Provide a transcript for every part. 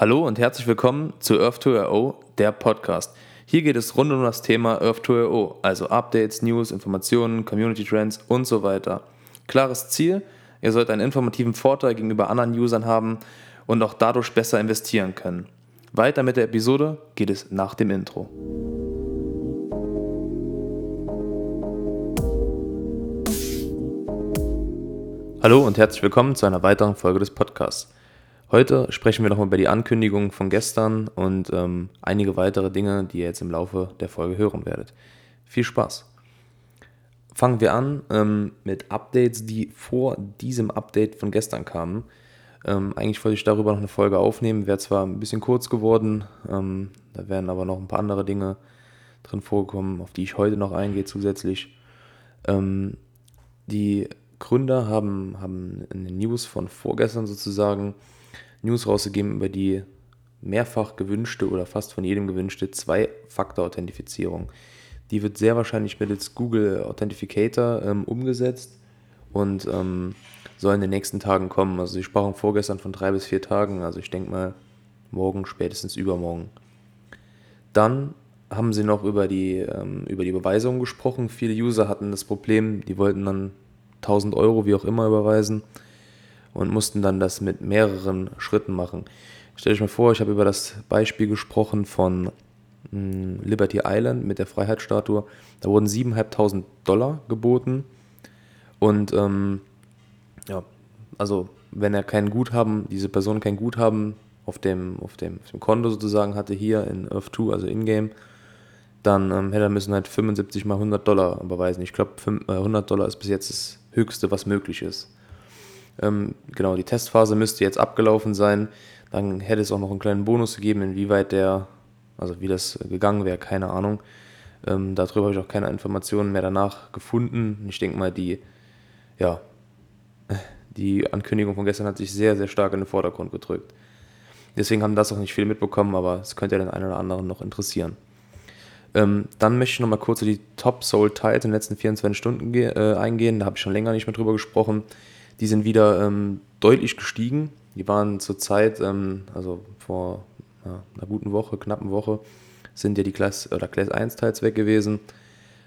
Hallo und herzlich willkommen zu Earth2RO, der Podcast. Hier geht es rund um das Thema Earth2RO, also Updates, News, Informationen, Community Trends und so weiter. Klares Ziel, ihr sollt einen informativen Vorteil gegenüber anderen Usern haben und auch dadurch besser investieren können. Weiter mit der Episode geht es nach dem Intro. Hallo und herzlich willkommen zu einer weiteren Folge des Podcasts. Heute sprechen wir nochmal über die Ankündigung von gestern und ähm, einige weitere Dinge, die ihr jetzt im Laufe der Folge hören werdet. Viel Spaß! Fangen wir an ähm, mit Updates, die vor diesem Update von gestern kamen. Ähm, eigentlich wollte ich darüber noch eine Folge aufnehmen, wäre zwar ein bisschen kurz geworden, ähm, da wären aber noch ein paar andere Dinge drin vorgekommen, auf die ich heute noch eingehe zusätzlich. Ähm, die Gründer haben, haben in den News von vorgestern sozusagen News rausgegeben über die mehrfach gewünschte oder fast von jedem gewünschte Zwei-Faktor-Authentifizierung. Die wird sehr wahrscheinlich mittels Google Authentificator ähm, umgesetzt und ähm, soll in den nächsten Tagen kommen. Also sie sprachen vorgestern von drei bis vier Tagen, also ich denke mal morgen, spätestens übermorgen. Dann haben sie noch über die, ähm, über die Überweisung gesprochen. Viele User hatten das Problem, die wollten dann 1000 Euro, wie auch immer, überweisen und mussten dann das mit mehreren Schritten machen. Stell euch mal vor, ich habe über das Beispiel gesprochen von mh, hm, Liberty Island mit der Freiheitsstatue. Da wurden 7.500 Dollar geboten und ähm, ja, also wenn er kein Guthaben, diese Person kein Guthaben auf dem, auf dem, auf dem Konto sozusagen hatte, hier in Earth 2, also in-game, dann ähm, hätte er müssen halt 75 mal 100 Dollar überweisen. Ich glaube, 100 äh, Dollar ist bis jetzt das Höchste, was möglich ist. Ähm, genau, die Testphase müsste jetzt abgelaufen sein. Dann hätte es auch noch einen kleinen Bonus gegeben, inwieweit der, also wie das gegangen wäre, keine Ahnung. Ähm, darüber habe ich auch keine Informationen mehr danach gefunden. Ich denke mal, die, ja, die Ankündigung von gestern hat sich sehr, sehr stark in den Vordergrund gedrückt. Deswegen haben das auch nicht viele mitbekommen, aber es könnte ja den einen oder anderen noch interessieren. Ähm, dann möchte ich nochmal kurz die Top Soul Tiles in den letzten 24 Stunden äh, eingehen. Da habe ich schon länger nicht mehr drüber gesprochen. Die sind wieder ähm, deutlich gestiegen. Die waren zurzeit, ähm, also vor ja, einer guten Woche, knappen Woche, sind ja die Class, oder Class 1 Teils weg gewesen.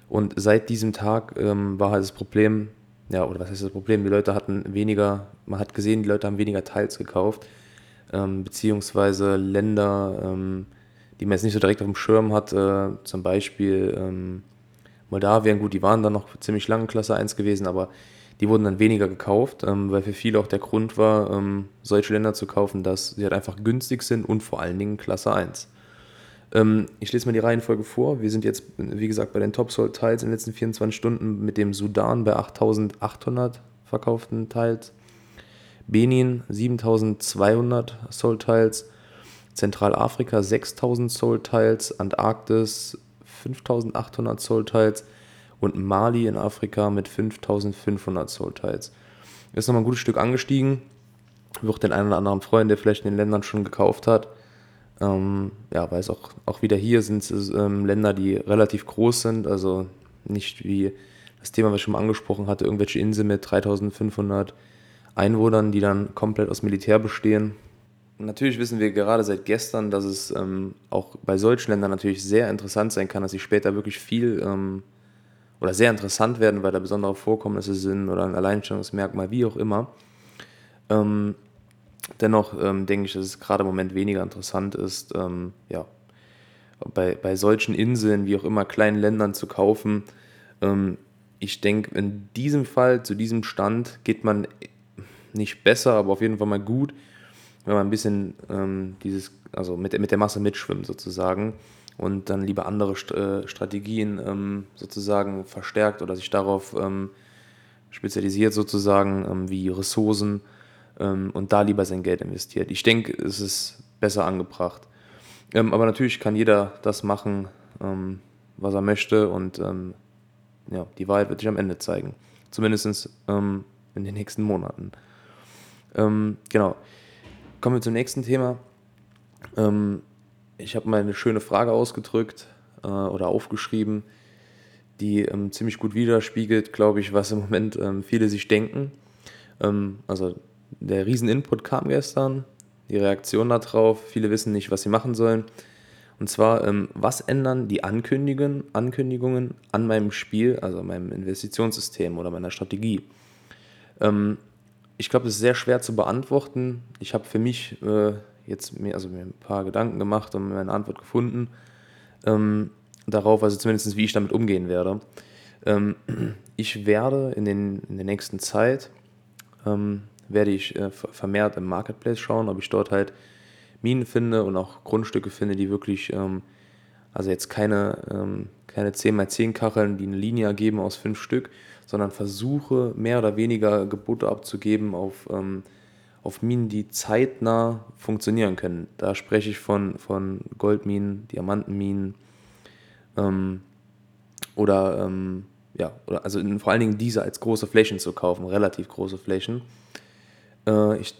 Und seit diesem Tag ähm, war halt das Problem, ja, oder was heißt das Problem? Die Leute hatten weniger, man hat gesehen, die Leute haben weniger Teils gekauft, ähm, beziehungsweise Länder, ähm, die man jetzt nicht so direkt auf dem Schirm hat, äh, zum Beispiel ähm, Moldawien, gut, die waren dann noch ziemlich lange Klasse 1 gewesen, aber die wurden dann weniger gekauft, ähm, weil für viele auch der Grund war, ähm, solche Länder zu kaufen, dass sie halt einfach günstig sind und vor allen Dingen Klasse 1. Ähm, ich lese mal die Reihenfolge vor. Wir sind jetzt, wie gesagt, bei den Top Sold Teils in den letzten 24 Stunden mit dem Sudan bei 8800 verkauften Teils, Benin 7200 Sold Teils, Zentralafrika 6000 Sold Teils, Antarktis 5800 Sold Teils, und Mali in Afrika mit 5500 Soul Tiles. Ist nochmal ein gutes Stück angestiegen. Wird den einen oder anderen freuen, der vielleicht in den Ländern schon gekauft hat. Ähm, ja, weil es auch, auch wieder hier sind ähm, Länder, die relativ groß sind, also nicht wie das Thema, was ich schon mal angesprochen hatte, irgendwelche Inseln mit 3500 Einwohnern, die dann komplett aus Militär bestehen. Natürlich wissen wir gerade seit gestern, dass es ähm, auch bei solchen Ländern natürlich sehr interessant sein kann, dass sie später wirklich viel ähm, oder sehr interessant werden, weil da besondere Vorkommnisse sind oder ein Alleinstellungsmerkmal, wie auch immer. Ähm, dennoch ähm, denke ich, dass es gerade im Moment weniger interessant ist, ähm, ja, bei, bei solchen Inseln, wie auch immer, kleinen Ländern zu kaufen. Ähm, ich denke, in diesem Fall, zu diesem Stand, geht man nicht besser, aber auf jeden Fall mal gut, wenn man ein bisschen ähm, dieses, also mit, mit der Masse mitschwimmt sozusagen und dann lieber andere St äh, Strategien ähm, sozusagen verstärkt oder sich darauf ähm, spezialisiert sozusagen, ähm, wie Ressourcen ähm, und da lieber sein Geld investiert. Ich denke, es ist besser angebracht. Ähm, aber natürlich kann jeder das machen, ähm, was er möchte und ja, die Wahrheit wird sich am Ende zeigen. Zumindest in den nächsten Monaten. genau. Kommen wir zum nächsten Thema. Ähm, ich habe mal eine schöne Frage ausgedrückt äh, oder aufgeschrieben, die ähm, ziemlich gut widerspiegelt, glaube ich, was im Moment ähm, viele sich denken. Ähm, also der Riesen-Input kam gestern. die Reaktion darauf. Viele wissen nicht, was sie machen sollen. Und zwar, ähm, was ändern die Ankündigungen, Ankündigungen an meinem Spiel, also an meinem Investitionssystem oder meiner Strategie? Ähm, ich glaube, es ist sehr schwer zu beantworten. Ich habe für mich äh, jetzt mir, also mir ein paar Gedanken gemacht und eine Antwort gefunden ähm, darauf, also zumindest wie ich damit umgehen werde. Ähm, ich werde in, den, in der nächsten Zeit, ähm, werde ich äh, vermehrt im Marketplace schauen, ob ich dort halt Minen finde und auch Grundstücke finde, die wirklich, ähm, also jetzt keine, ähm, keine 10x10 Kacheln, die eine Linie ergeben aus fünf Stück, sondern versuche mehr oder weniger Gebote abzugeben auf, ähm, auf Minen, die zeitnah funktionieren können. Da spreche ich von, von Goldminen, Diamantenminen ähm, oder, ähm, ja, oder also vor allen Dingen diese als große Flächen zu kaufen, relativ große Flächen. Äh, ich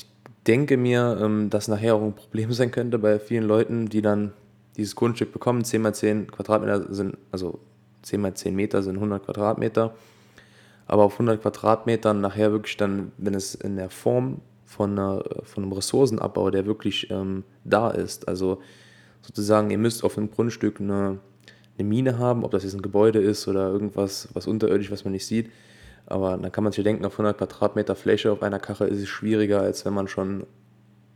denke mir, ähm, dass nachher auch ein Problem sein könnte bei vielen Leuten, die dann dieses Grundstück bekommen. 10 mal 10 Quadratmeter sind, also 10 mal 10 Meter sind 100 Quadratmeter. Aber auf 100 Quadratmetern nachher wirklich dann, wenn es in der Form von, einer, von einem Ressourcenabbau, der wirklich ähm, da ist, also sozusagen, ihr müsst auf einem Grundstück eine, eine Mine haben, ob das jetzt ein Gebäude ist oder irgendwas, was unterirdisch, was man nicht sieht, aber dann kann man sich denken, auf 100 Quadratmeter Fläche auf einer Kachel ist es schwieriger, als wenn man schon,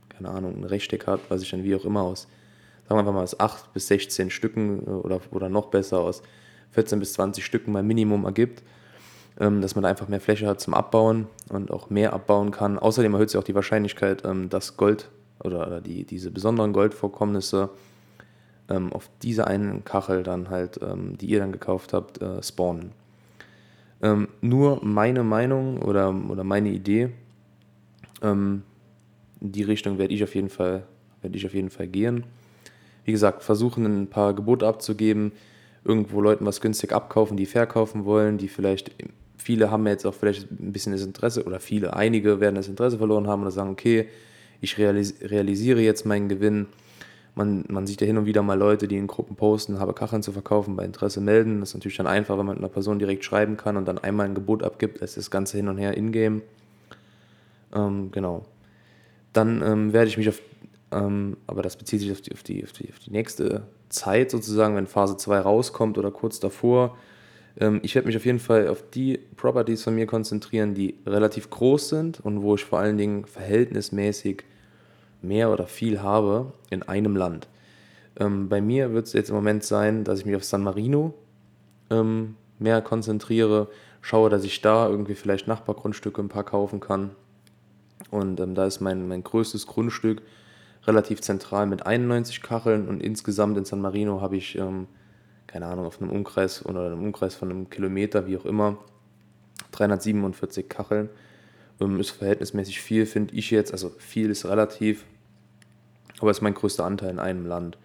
keine Ahnung, ein Rechteck hat, was sich dann wie auch immer aus, sagen wir einfach mal aus 8 bis 16 Stücken äh, oder, oder noch besser aus 14 bis 20 Stücken mal Minimum ergibt, dass man einfach mehr Fläche hat zum Abbauen und auch mehr abbauen kann. Außerdem erhöht sich auch die Wahrscheinlichkeit, ähm, dass Gold oder die, diese besonderen Goldvorkommnisse ähm, auf dieser einen Kachel dann halt, die ihr dann gekauft habt, äh, spawnen. Ähm, nur meine Meinung oder, oder meine Idee, ähm, in die Richtung werde ich auf werde ich auf jeden Fall gehen. Wie gesagt, versuchen ein paar Gebote abzugeben, irgendwo Leuten was günstig abkaufen, die verkaufen wollen, die vielleicht, viele haben jetzt auch vielleicht ein bisschen das Interesse oder viele, einige werden das Interesse verloren haben und sagen, okay, ich realisiere jetzt meinen Gewinn man, man sieht ja hin und wieder mal Leute, die in Gruppen posten, habe Kacheln zu verkaufen, bei Interesse melden. Das ist natürlich dann einfach, wenn man mit einer Person direkt schreiben kann und dann einmal ein Gebot abgibt, ist das Ganze hin und her in-game. Ähm, genau. Dann ähm, werde ich mich auf, ähm, aber das bezieht sich auf die, auf, die, auf, die, auf die nächste Zeit sozusagen, wenn Phase 2 rauskommt oder kurz davor. Ähm, ich werde mich auf jeden Fall auf die Properties von mir konzentrieren, die relativ groß sind und wo ich vor allen Dingen verhältnismäßig mehr oder viel habe in einem Land. Ähm, bei mir wird es jetzt im Moment sein, dass ich mich auf San Marino ähm, mehr konzentriere, schaue, dass ich da irgendwie vielleicht Nachbargrundstücke ein paar kaufen kann. Und ähm, da ist mein, mein größtes Grundstück relativ zentral mit 91 Kacheln und insgesamt in San Marino habe ich, ähm, keine Ahnung, auf einem Umkreis oder einem Umkreis von einem Kilometer, wie auch immer, 347 Kacheln ähm, ist verhältnismäßig viel, finde ich jetzt. Also viel ist relativ, aber ist mein größter Anteil in einem Land.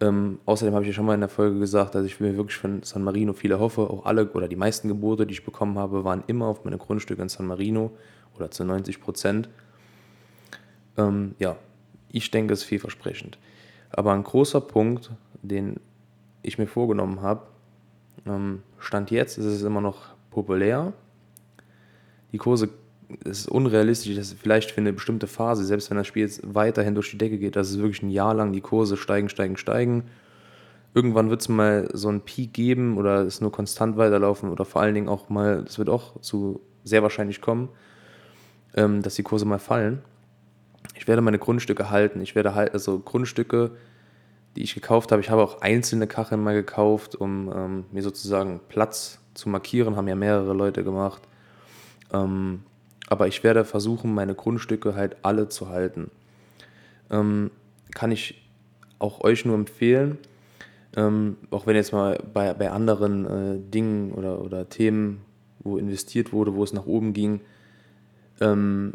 Ähm, außerdem habe ich ja schon mal in der Folge gesagt, dass ich mir wirklich von San Marino viele hoffe. Auch alle oder die meisten Gebote, die ich bekommen habe, waren immer auf meine Grundstücke in San Marino oder zu 90 Prozent. Ähm, ja, ich denke, es ist vielversprechend. Aber ein großer Punkt, den ich mir vorgenommen habe, ähm, Stand jetzt ist es immer noch populär. Die Kurse es ist unrealistisch, dass vielleicht für eine bestimmte Phase, selbst wenn das Spiel jetzt weiterhin durch die Decke geht, dass es wirklich ein Jahr lang die Kurse steigen, steigen, steigen. Irgendwann wird es mal so einen Peak geben oder es nur konstant weiterlaufen oder vor allen Dingen auch mal, das wird auch zu sehr wahrscheinlich kommen, ähm, dass die Kurse mal fallen. Ich werde meine Grundstücke halten. Ich werde halt, also Grundstücke, die ich gekauft habe, ich habe auch einzelne Kacheln mal gekauft, um ähm, mir sozusagen Platz zu markieren, haben ja mehrere Leute gemacht. Ähm, aber ich werde versuchen, meine Grundstücke halt alle zu halten. Ähm, kann ich auch euch nur empfehlen, ähm, auch wenn jetzt mal bei, bei anderen äh, Dingen oder, oder Themen, wo investiert wurde, wo es nach oben ging, ähm,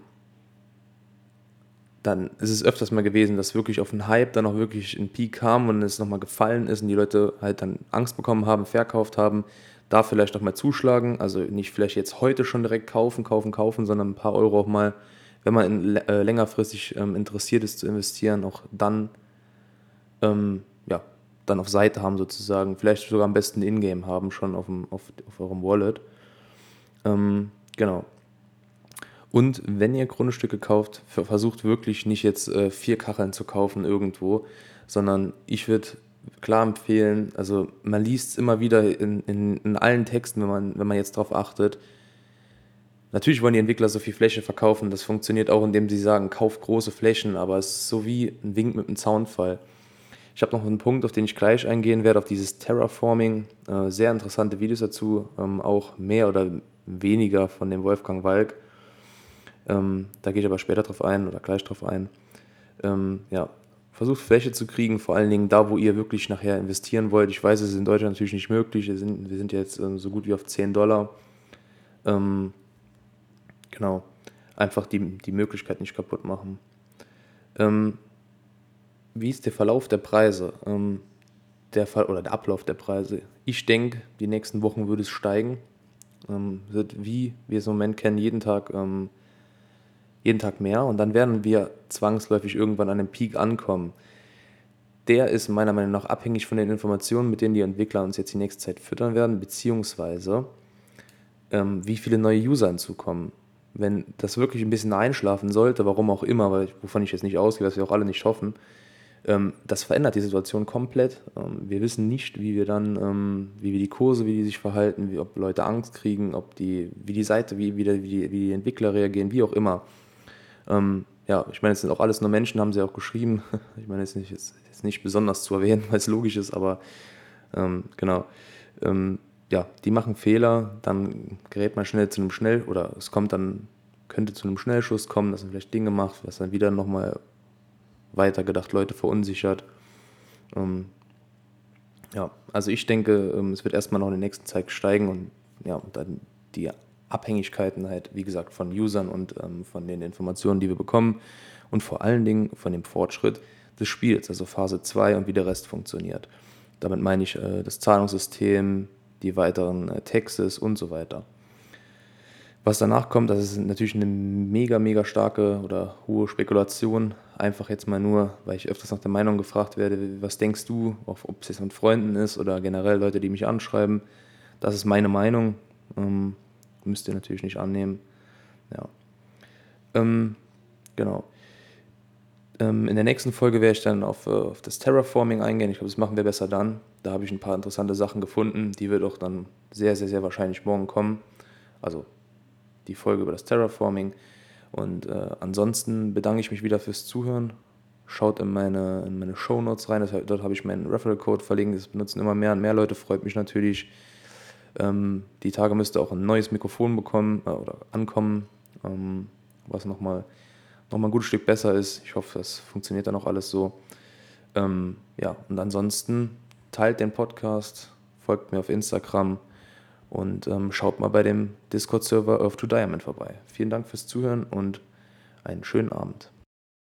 dann ist es öfters mal gewesen, dass wirklich auf den Hype dann auch wirklich ein Peak kam und es nochmal gefallen ist und die Leute halt dann Angst bekommen haben, verkauft haben da vielleicht noch mal zuschlagen. Also nicht vielleicht jetzt heute schon direkt kaufen, kaufen, kaufen, sondern ein paar Euro auch mal, wenn man in, äh, längerfristig ähm, interessiert ist zu investieren, auch dann, ähm, ja, dann auf Seite haben sozusagen. Vielleicht sogar am besten Ingame haben schon auf, dem, auf, auf eurem Wallet. Ähm, genau. Und wenn ihr Grundstücke kauft, versucht wirklich nicht jetzt äh, vier Kacheln zu kaufen irgendwo, sondern ich würde klar empfehlen, also man liest es immer wieder in, in, in allen Texten, wenn man, wenn man jetzt darauf achtet. Natürlich wollen die Entwickler so viel Fläche verkaufen, das funktioniert auch, indem sie sagen, kauf große Flächen, aber es ist so wie ein Wink mit einem Zaunfall. Ich habe noch einen Punkt, auf den ich gleich eingehen werde, auf dieses Terraforming. Äh, sehr interessante Videos dazu, ähm, auch mehr oder weniger von dem Wolfgang Walk. Ähm, da gehe ich aber später drauf ein oder gleich drauf ein. Ähm, ja, versucht Fläche zu kriegen, vor allen Dingen da, wo ihr wirklich nachher investieren wollt. Ich weiß, es ist in Deutschland natürlich nicht möglich. Wir sind, wir sind jetzt ähm, so gut wie auf 10 Dollar. Ähm, genau. Einfach die, die Möglichkeit nicht kaputt machen. Ähm, wie ist der Verlauf der Preise? Ähm, der Fall, oder der Ablauf der Preise. Ich denke, die nächsten Wochen würde es steigen. Ähm, wird, wie wir es im Moment kennen, jeden Tag ähm, jeden Tag mehr und dann werden wir zwangsläufig irgendwann an einem Peak ankommen. Der ist meiner Meinung nach abhängig von den Informationen, mit denen die Entwickler uns jetzt die nächste Zeit füttern werden, beziehungsweise ähm, wie viele neue User hinzukommen. Wenn das wirklich ein bisschen einschlafen sollte, warum auch immer, weil, wovon ich jetzt nicht ausgehe, was wir auch alle nicht hoffen, ähm, das verändert die Situation komplett. Ähm, wir wissen nicht, wie wir dann, ähm, wie wir die Kurse, wie die sich verhalten, wie, ob Leute Angst kriegen, ob die, wie die Seite, wie, wie, die, wie die Entwickler reagieren, wie auch immer. Ähm, ja, ich meine, es sind auch alles nur Menschen, haben sie auch geschrieben. Ich meine, es ist nicht, ist, ist nicht besonders zu erwähnen, weil es logisch ist, aber ähm, genau. Ähm, ja, die machen Fehler, dann gerät man schnell zu einem Schnell- oder es kommt dann, könnte zu einem Schnellschuss kommen, dass man vielleicht Dinge macht, was dann wieder nochmal weitergedacht Leute verunsichert. Ähm, ja, also ich denke, ähm, es wird erstmal noch in der nächsten Zeit steigen und ja, dann die Abhängigkeiten halt, wie gesagt, von Usern und ähm, von den Informationen, die wir bekommen und vor allen Dingen von dem Fortschritt des Spiels, also Phase 2 und wie der Rest funktioniert. Damit meine ich äh, das Zahlungssystem, die weiteren äh, Taxes und so weiter. Was danach kommt, das ist natürlich eine mega, mega starke oder hohe Spekulation. Einfach jetzt mal nur, weil ich öfters nach der Meinung gefragt werde, was denkst du, ob es jetzt mit Freunden ist oder generell Leute, die mich anschreiben. Das ist meine Meinung. Ähm, müsst ihr natürlich nicht annehmen. Ja. Ähm, genau. Ähm, in der nächsten Folge werde ich dann auf, äh, auf das Terraforming eingehen. Ich glaube, das machen wir besser dann. Da habe ich ein paar interessante Sachen gefunden. Die wird auch dann sehr, sehr, sehr wahrscheinlich morgen kommen. Also die Folge über das Terraforming. Und äh, ansonsten bedanke ich mich wieder fürs Zuhören. Schaut in meine, in meine Show Notes rein. Das, dort habe ich meinen Referral Code verlinkt. Das benutzen immer mehr und mehr Leute. Freut mich natürlich. Ähm, die Tage müsste auch ein neues Mikrofon bekommen äh, oder ankommen, ähm, was nochmal noch mal ein gutes Stück besser ist. Ich hoffe, das funktioniert dann auch alles so. Ähm, ja, und ansonsten teilt den Podcast, folgt mir auf Instagram und ähm, schaut mal bei dem Discord-Server Earth to Diamond vorbei. Vielen Dank fürs Zuhören und einen schönen Abend.